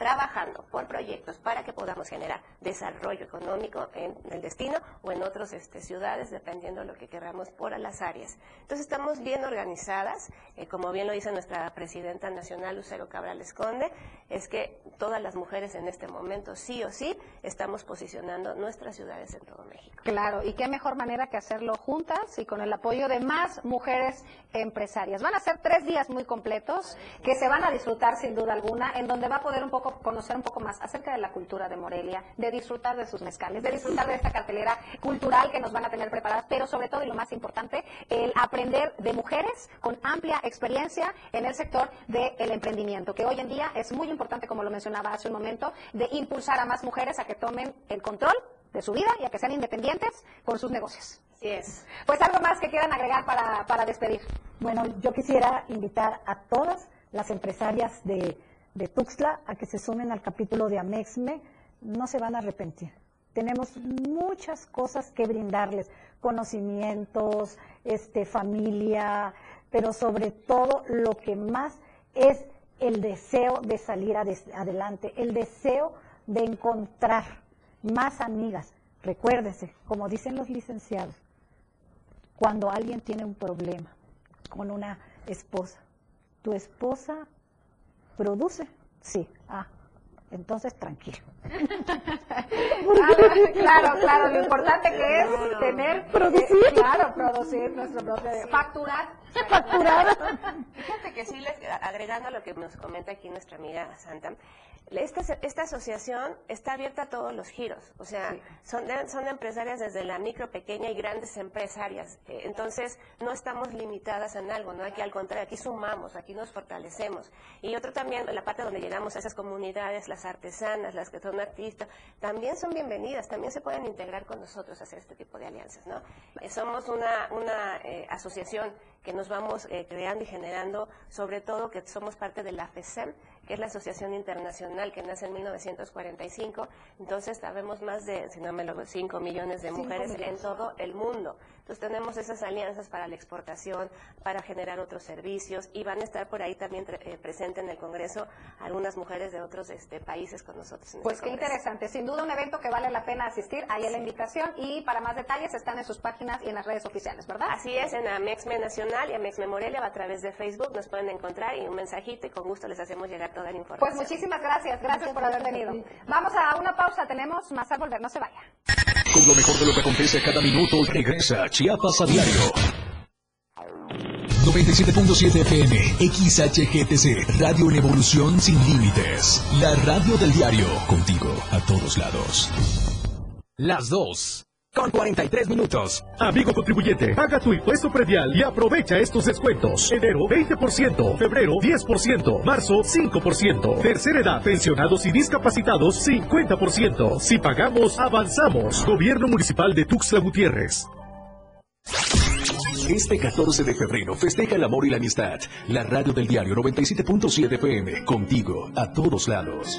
trabajando por proyectos para que podamos generar desarrollo económico en el destino o en otras este, ciudades, dependiendo de lo que queramos por las áreas. Entonces estamos bien organizadas, eh, como bien lo dice nuestra presidenta nacional, Lucero Cabral Esconde, es que todas las mujeres mujeres en este momento, sí o sí, estamos posicionando nuestras ciudades en todo México.
Claro, y qué mejor manera que hacerlo juntas y con el apoyo de más mujeres empresarias. Van a ser tres días muy completos que se van a disfrutar sin duda alguna, en donde va a poder un poco conocer un poco más acerca de la cultura de Morelia, de disfrutar de sus mezcales, de disfrutar de esta cartelera cultural que nos van a tener preparadas, pero sobre todo y lo más importante, el aprender de mujeres con amplia experiencia en el sector del emprendimiento, que hoy en día es muy importante, como lo mencionaba hace un momento, de impulsar a más mujeres a que tomen el control de su vida y a que sean independientes con sus negocios.
Así es.
Pues algo más que quieran agregar para, para despedir.
Bueno, yo quisiera invitar a todas las empresarias de, de Tuxtla a que se sumen al capítulo de Amexme. No se van a arrepentir. Tenemos muchas cosas que brindarles, conocimientos, este, familia, pero sobre todo lo que más es el deseo de salir ade- adelante, el deseo de encontrar más amigas. Recuérdense, como dicen los licenciados, cuando alguien tiene un problema con una esposa, ¿tu esposa produce? Sí. Ah, entonces tranquilo.
claro, claro, lo importante que es tener,
Producir.
eh, claro, producir nuestro propio, facturar,
facturar.
Fíjate que sí, les- agregando a lo que nos comenta aquí nuestra amiga Santa, esta, esta asociación está abierta a todos los giros, o sea, son, de- son empresarias desde la micro, pequeña y grandes empresarias, Eh, entonces no estamos limitadas en algo, ¿no? Aquí al contrario, aquí sumamos, aquí nos fortalecemos. Y otro también, la parte donde llegamos a esas comunidades, las artesanas, las que son artistas, también son bienvenidas, también se pueden integrar con nosotros a hacer este tipo de alianzas, ¿no? Eh, somos una, una eh, asociación que nos vamos creando y generando, sobre todo que somos parte de la FESEM, que es la Asociación Internacional que nace en 1945. Entonces, sabemos más de, si no me lo 5 millones de mujeres en todo el mundo. Entonces, tenemos esas alianzas para la exportación, para generar otros servicios y van a estar por ahí también eh, presentes en el Congreso algunas mujeres de otros este, países con nosotros. En
Pues
este
qué
Congreso.
interesante, sin duda un evento que vale la pena asistir, ahí en la invitación y para más detalles están en sus páginas y en las redes oficiales, ¿verdad?
Así es, en Amexme Nacional y Amexme Morelia a través de Facebook nos pueden encontrar y un mensajito y con gusto les hacemos llegar toda la información.
Pues muchísimas gracias, gracias por haber venido. Vamos a una pausa, tenemos más al volver, no se vaya.
Con lo mejor de lo que acontece cada minuto, regresa Chiapas a diario. 97.7 FM, XHGTC, Radio en Evolución Sin Límites. La radio del diario, contigo a todos lados.
Las 2. Con 43 minutos. Amigo contribuyente, paga tu impuesto predial y aprovecha estos descuentos. Enero 20%, febrero 10%, marzo 5%. Tercera edad, pensionados y discapacitados 50%. Si pagamos, avanzamos. Gobierno Municipal de Tuxtla Gutiérrez.
Este 14 de febrero festeja el amor y la amistad. La radio del diario 97.7 FM, contigo a todos lados.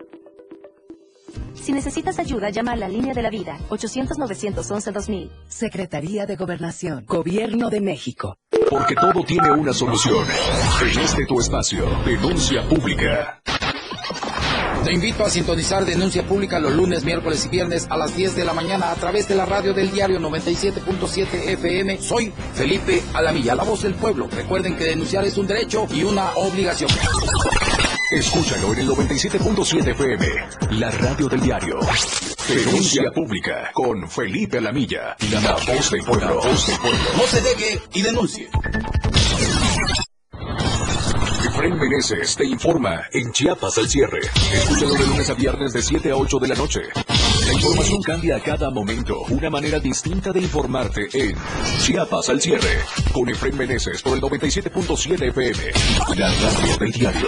Si necesitas ayuda, llama a la línea de la vida, 800-911-2000.
Secretaría de Gobernación, Gobierno de México.
Porque todo tiene una solución. En este tu espacio, denuncia pública.
Te invito a sintonizar Denuncia Pública los lunes, miércoles y viernes a las 10 de la mañana a través de la radio del diario 97.7 FM. Soy Felipe Alamilla, la voz del pueblo. Recuerden que denunciar es un derecho y una obligación.
Escúchalo en el 97.7 FM, la radio del diario. Denuncia pública con Felipe Alamilla, la voz del pueblo. Voz del pueblo.
No se deje y denuncie.
Efraín Meneses te informa en Chiapas al cierre. Escúchalo de lunes a viernes de 7 a 8 de la noche. La información cambia a cada momento. Una manera distinta de informarte en Chiapas al cierre. Con Efraín Meneses por el 97.7 FM. La radio del diario.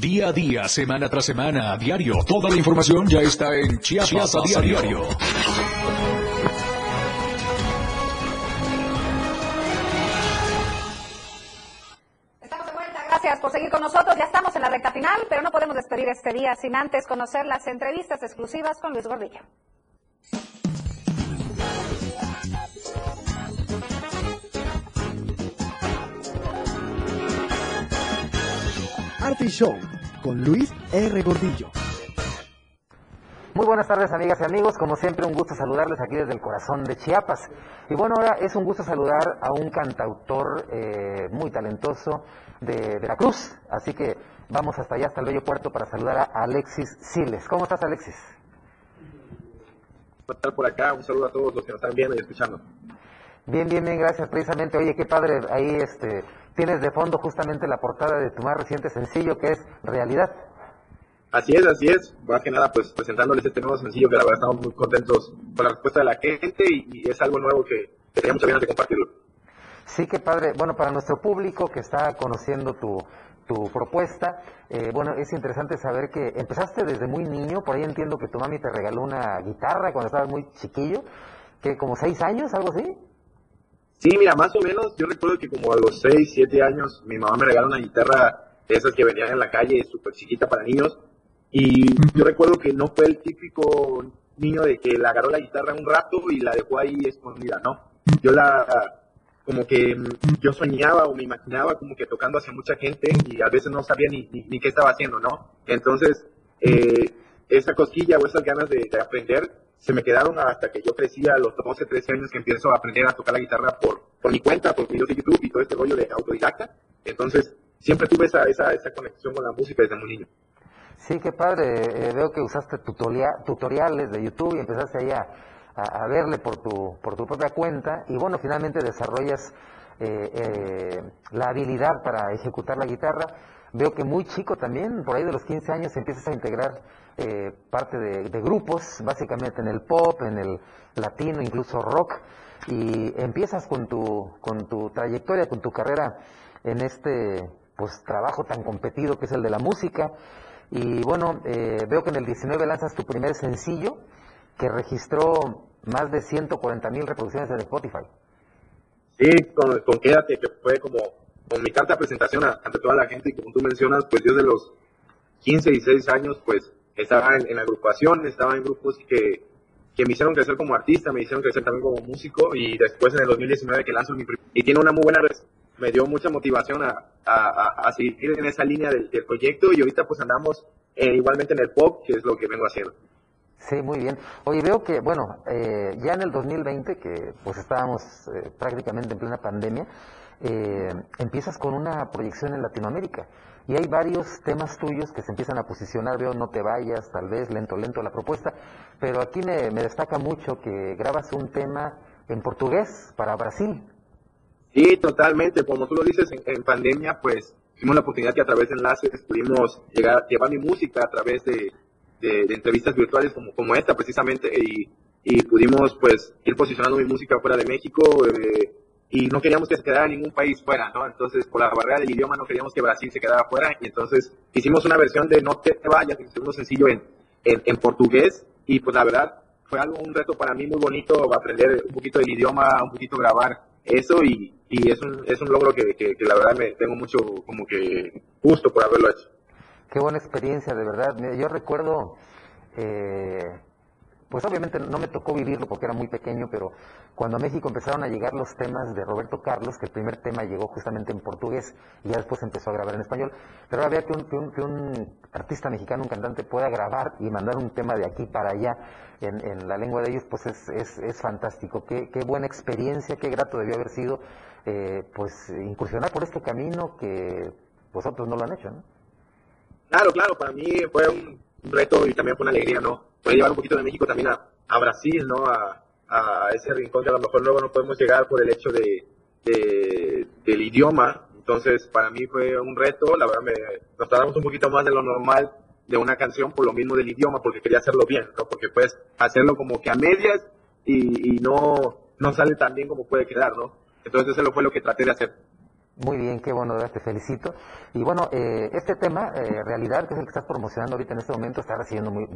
Día a día, semana tras semana, a diario. Toda la información ya está en Chiapas, Chiapas a diario. diario.
Estamos de vuelta, gracias por seguir con nosotros. Ya estamos en la recta final, pero no podemos despedir este día sin antes conocer las entrevistas exclusivas con Luis Gordillo.
Arti Show con Luis R. Gordillo.
Muy buenas tardes amigas y amigos, como siempre un gusto saludarles aquí desde el corazón de Chiapas. Y bueno, ahora es un gusto saludar a un cantautor eh, muy talentoso de Veracruz, así que vamos hasta allá, hasta el bello puerto, para saludar a Alexis Siles. ¿Cómo estás Alexis?
estar por acá, un saludo a todos los que nos están viendo y escuchando.
Bien, bien, bien, gracias. Precisamente, oye, qué padre, ahí este, tienes de fondo justamente la portada de tu más reciente sencillo, que es Realidad.
Así es, así es. Más que nada, pues presentándoles este nuevo sencillo, que la verdad estamos muy contentos con la respuesta de la gente y, es algo nuevo que, que tenía muchas ganas de compartirlo.
Sí, qué padre. Bueno, para nuestro público que está conociendo tu, tu propuesta, eh, bueno, es interesante saber que empezaste desde muy niño, por ahí entiendo que tu mami te regaló una guitarra cuando estabas muy chiquillo, que como seis años, algo así.
Sí, mira, más o menos, yo recuerdo que como a los 6, 7 años mi mamá me regaló una guitarra de esas que venían en la calle, súper chiquita para niños, y yo recuerdo que no fue el típico niño de que la agarró la guitarra un rato y la dejó ahí escondida, no. Yo la, como que yo soñaba o me imaginaba como que tocando hacia mucha gente y a veces no sabía ni, ni, qué estaba haciendo, ¿no? Entonces, eh, esa cosquilla o esas ganas de, de aprender se me quedaron hasta que yo crecí a los 12, 13 años que empiezo a aprender a tocar la guitarra por, por mi cuenta, por videos de YouTube y todo este rollo de autodidacta. Entonces, siempre tuve esa, esa, esa conexión con la música desde muy niño.
Sí, qué padre. Eh, veo que usaste tutoriales de YouTube y empezaste ahí a, a, verle por tu, por tu propia cuenta y bueno, finalmente desarrollas eh, eh, la habilidad para ejecutar la guitarra. Veo que muy chico también, por ahí de los 15 años, empiezas a integrar eh, parte de, grupos, básicamente en el pop, en el latino, incluso rock, y empiezas con tu, con tu trayectoria, con tu carrera en este pues trabajo tan competido que es el de la música. Y bueno, eh, veo que en el 19 lanzas tu primer sencillo que registró más de 140 mil reproducciones en Spotify.
Sí, con, con Quédate, que fue como con mi carta de presentación ante toda la gente y como tú mencionas, pues yo de los 15 y 16 años, pues estaba en, en agrupación, estaba en grupos que, que me hicieron crecer como artista, me hicieron crecer también como músico y después en el 2019 que lanzo mi y tiene una muy buena me dio mucha motivación a, a, a, seguir en esa línea del, proyecto y ahorita pues andamos eh, igualmente en el pop, que es lo que vengo haciendo.
Sí, muy bien. Oye, veo que, bueno, eh, ya en el 2020, que pues estábamos eh, prácticamente en plena pandemia, eh, empiezas con una proyección en Latinoamérica. Y hay varios temas tuyos que se empiezan a posicionar, veo No te vayas, tal vez, lento, lento la propuesta, pero aquí me, destaca mucho que grabas un tema en portugués para Brasil.
Sí, totalmente, como tú lo dices, en, pandemia pues tuvimos la oportunidad que a través de enlaces pudimos llegar, llevar mi música a través de, entrevistas virtuales como, como esta precisamente y, y pudimos pues ir posicionando mi música fuera de México, eh, y no queríamos que se quedara ningún país fuera, ¿no? Entonces, por la barrera del idioma no queríamos que Brasil se quedara fuera y entonces hicimos una versión de No te vayas, segundo sencillo en, en, portugués y pues la verdad fue algo, un reto para mí muy bonito aprender un poquito del idioma, un poquito grabar eso y, y es, un, es un logro que, que, la verdad me tengo mucho como que gusto por haberlo hecho.
Qué buena experiencia, de verdad. Yo recuerdo eh, pues obviamente no me tocó vivirlo porque era muy pequeño, pero cuando a México empezaron a llegar los temas de Roberto Carlos, que el primer tema llegó justamente en portugués y ya después empezó a grabar en español, pero había que un, que un, artista mexicano, un cantante pueda grabar y mandar un tema de aquí para allá en, la lengua de ellos, pues es, es, es fantástico. Qué, qué, buena experiencia, qué grato debió haber sido, eh, pues incursionar por este camino que vosotros no lo han hecho, ¿no?
Claro, claro, para mí fue un reto y también fue una alegría, ¿no? Puede llevar un poquito de México también a, a Brasil, ¿no? A, ese rincón que a lo mejor luego no podemos llegar por el hecho de, del idioma. Entonces, para mí fue un reto, la verdad me, nos tardamos un poquito más de lo normal de una canción por lo mismo del idioma, porque quería hacerlo bien, ¿no? Porque puedes hacerlo como que a medias y, y no, no sale tan bien como puede quedar, ¿no? Entonces eso fue lo que traté de hacer.
Muy bien, qué bueno, te felicito. Y bueno, eh, este tema, eh, realidad, que es el que estás promocionando ahorita en este momento, está recibiendo muy,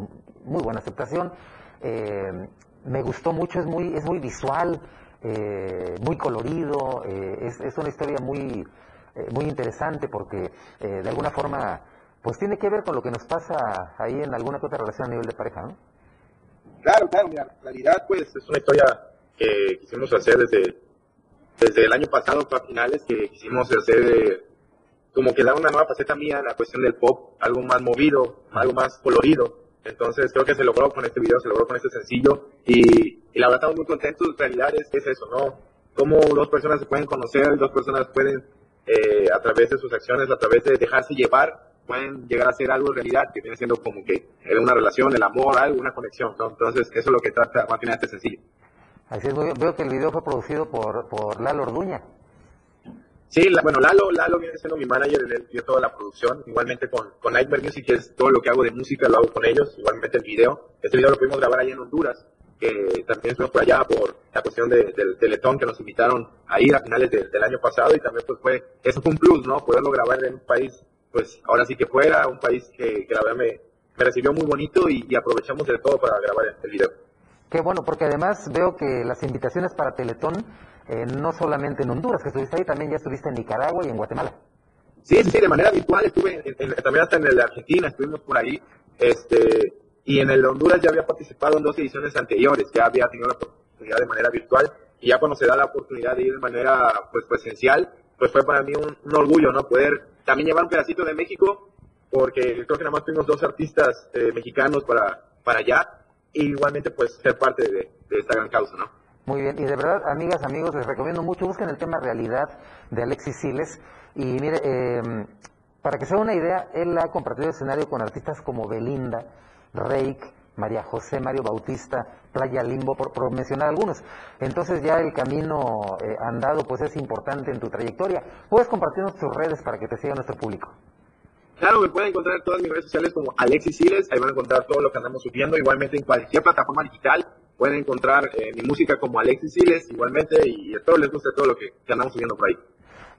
muy buena aceptación. Eh, me gustó mucho, es muy, es muy visual, eh, muy colorido, eh, es, es, una historia muy, eh, muy interesante porque de alguna forma pues tiene que ver con lo que nos pasa ahí en alguna otra relación a nivel de pareja, ¿no?
Claro, claro, mira, realidad pues es una historia que quisimos hacer desde, desde el año pasado para finales, que quisimos hacer como que dar una nueva faceta mía en la cuestión del pop, algo más movido, algo más colorido. Entonces creo que se logró con este video, se logró con este sencillo y, y la verdad estamos muy contentos. En realidad es, es eso, ¿no? Cómo dos personas se pueden conocer, dos personas pueden eh, a través de sus acciones, a través de dejarse llevar, pueden llegar a ser algo en realidad que viene siendo como que una relación, el amor, algo, una conexión, ¿no? Entonces eso es lo que trata más que este sencillo.
Así es, veo que el video fue producido por, por Lalo Orduña.
Sí, bueno, Lalo, Lalo viene siendo mi manager, él dio toda la producción, igualmente con, con Nightmare Music, que es todo lo que hago de música, lo hago con ellos, igualmente el video. Este video lo pudimos grabar allá en Honduras, que también estuvimos por allá por la cuestión de, del Teletón que nos invitaron a ir a finales del año pasado y también pues fue, eso fue un plus, ¿no? Poderlo grabar en un país, pues ahora sí que fuera, un país que, la verdad me, recibió muy bonito y, y aprovechamos de todo para grabar el video.
Qué bueno, porque además veo que las invitaciones para Teletón eh, no solamente en Honduras, que estuviste ahí, también ya estuviste en Nicaragua y en Guatemala.
Sí, sí, de manera virtual estuve, también hasta en el Argentina, estuvimos por ahí, este, y en el Honduras ya había participado en dos ediciones anteriores, ya había tenido la oportunidad de manera virtual, y ya cuando se da la oportunidad de ir de manera, pues, presencial, pues fue para mí un, orgullo, ¿no? Poder también llevar un pedacito de México, porque creo que nada más tuvimos dos artistas eh, mexicanos para, para allá, igualmente, pues, ser parte de, esta gran causa, ¿no?
Muy bien, y de verdad, amigas, amigos, les recomiendo mucho, busquen el tema realidad de Alexis Siles. Y mire, eh, para que se una idea, él ha compartido escenario con artistas como Belinda, Reik, María José, Mario Bautista, Playa Limbo, por, mencionar algunos. Entonces ya el camino eh, andado pues es importante en tu trayectoria. ¿Puedes compartirnos tus redes para que te siga nuestro público?
Claro, me pueden encontrar en todas mis redes sociales como Alexis Siles, ahí van a encontrar todo lo que andamos subiendo, igualmente en cualquier plataforma digital, pueden encontrar eh, mi música como Alexis Siles igualmente y espero les guste todo lo que, andamos subiendo por ahí.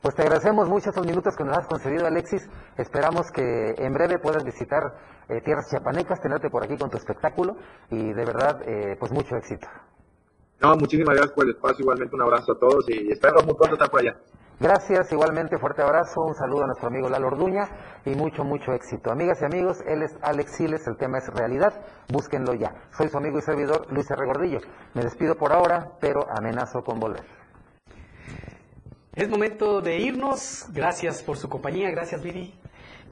Pues te agradecemos mucho esos minutos que nos has concedido, Alexis. Esperamos que en breve puedas visitar eh, tierras chiapanecas, tenerte por aquí con tu espectáculo y de verdad, eh, pues mucho éxito.
No, muchísimas gracias por el espacio, igualmente un abrazo a todos y espero muy pronto estar por allá.
Gracias, igualmente fuerte abrazo, un saludo a nuestro amigo Lalo Orduña y mucho, mucho éxito. Amigas y amigos, él es Alex Siles, el tema es realidad, búsquenlo ya. Soy su amigo y servidor Luis R. Gordillo. Me despido por ahora, pero amenazo con volver.
Es momento de irnos. Gracias por su compañía, gracias Viri.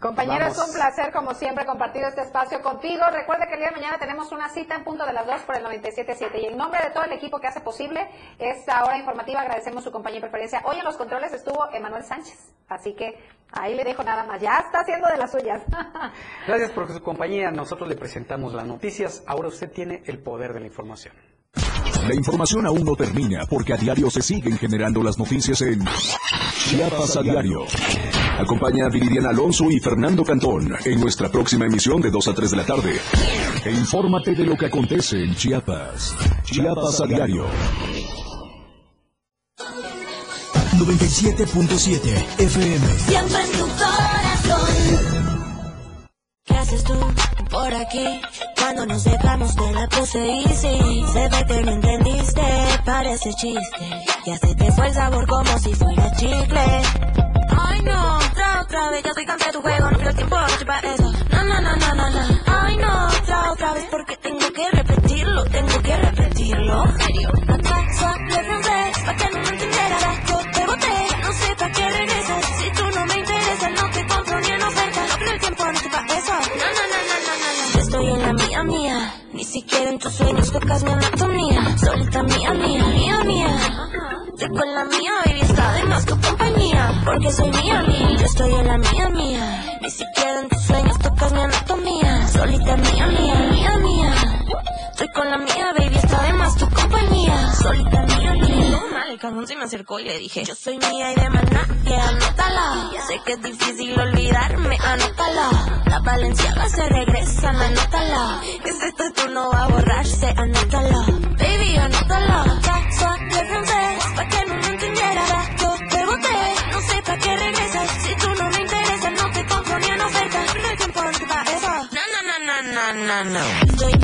Compañera, es un placer, como siempre, compartir este espacio contigo. Recuerda que el día de mañana tenemos una cita en punto de las 2 por el 97.7. Y en nombre de todo el equipo que hace posible esta hora informativa, agradecemos su compañía y preferencia. Hoy en los controles estuvo Emanuel Sánchez. Así que ahí le dejo nada más. Ya está haciendo de las suyas.
Gracias por su compañía. Nosotros le presentamos las noticias. Ahora usted tiene el poder de la información.
La información aún no termina porque a diario se siguen generando las noticias en Chiapas a diario. Acompaña a Viridiana Alonso y Fernando Cantón en nuestra próxima emisión de 2 a 3 de la tarde. E infórmate de lo que acontece en Chiapas. Chiapas a diario. 97.7 FM.
Siempre en tu corazón. ¿Qué haces tú por aquí? Cuando nos dejamos de la puse easy Se ve que no entendiste, parece chiste. Ya se te fue el sabor como si fuera chicle. Ay no, otra, otra vez, ya estoy cansada de tu juego No quiero tiempo, para eso. No, no, no, no, no, no. Ay no, otra, otra vez porque tengo que repetirlo Tengo que repetirlo. Serio? Atrás, de francés, pa' que no me entendiera Yo te boté, no sé pa' qué regresas Si tú mía, mía Ni siquiera en tus sueños tocas mi anatomía. Solita mía, mía, mía, mía. Estoy con la mía, baby, está de más tu compañía. Porque soy mía, mía. Yo estoy en la mía, mía. Ni siquiera en tus sueños tocas mi anatomía. Solita mía, mía, mía, mía. Estoy con la mía, baby, está de más tu compañía yeah. Soy tan mal, el cajón se me acercó y le dije, yo soy mía y de maná, yeah, anótala. Ya sé que es difícil olvidarme, anótala. La valenciaga se regresa, anótala. Este esta tú no va a borrarse, anótala. Baby, anótala. Taxa, le pensé, pa' que no me entendiera,
yo te boté. No sé pa' qué regresas, si tú no me interesas, no te pongo en oferta. No hay tiempo para eso. No,
no, no, no, no, no, no.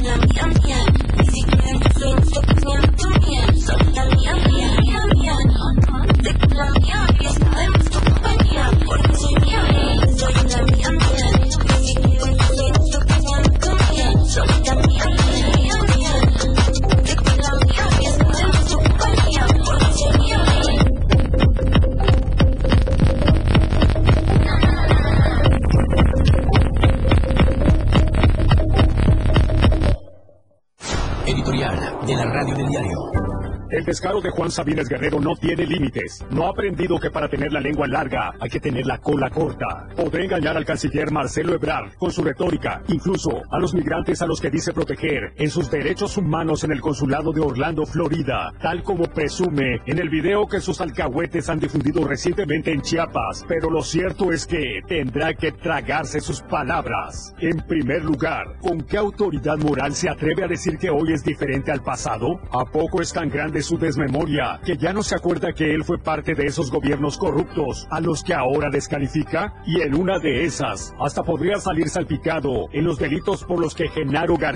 El descaro de Juan Sabines Guerrero no tiene límites. No ha aprendido que para tener la lengua larga hay que tener la cola corta. Podrá engañar al canciller Marcelo Ebrard con su retórica, incluso a los migrantes a los que dice proteger en sus derechos humanos en el consulado de Orlando, Florida, tal como presume en el video que sus alcahuetes han difundido recientemente en Chiapas. Pero lo cierto es que tendrá que tragarse sus palabras. En primer lugar, ¿con qué autoridad moral se atreve a decir que hoy es diferente al pasado? ¿A poco es tan grande desmemoria que ya no se acuerda que él fue parte de esos gobiernos corruptos a los que ahora descalifica? Y en una de esas, hasta podría salir salpicado en los delitos por los que Genaro García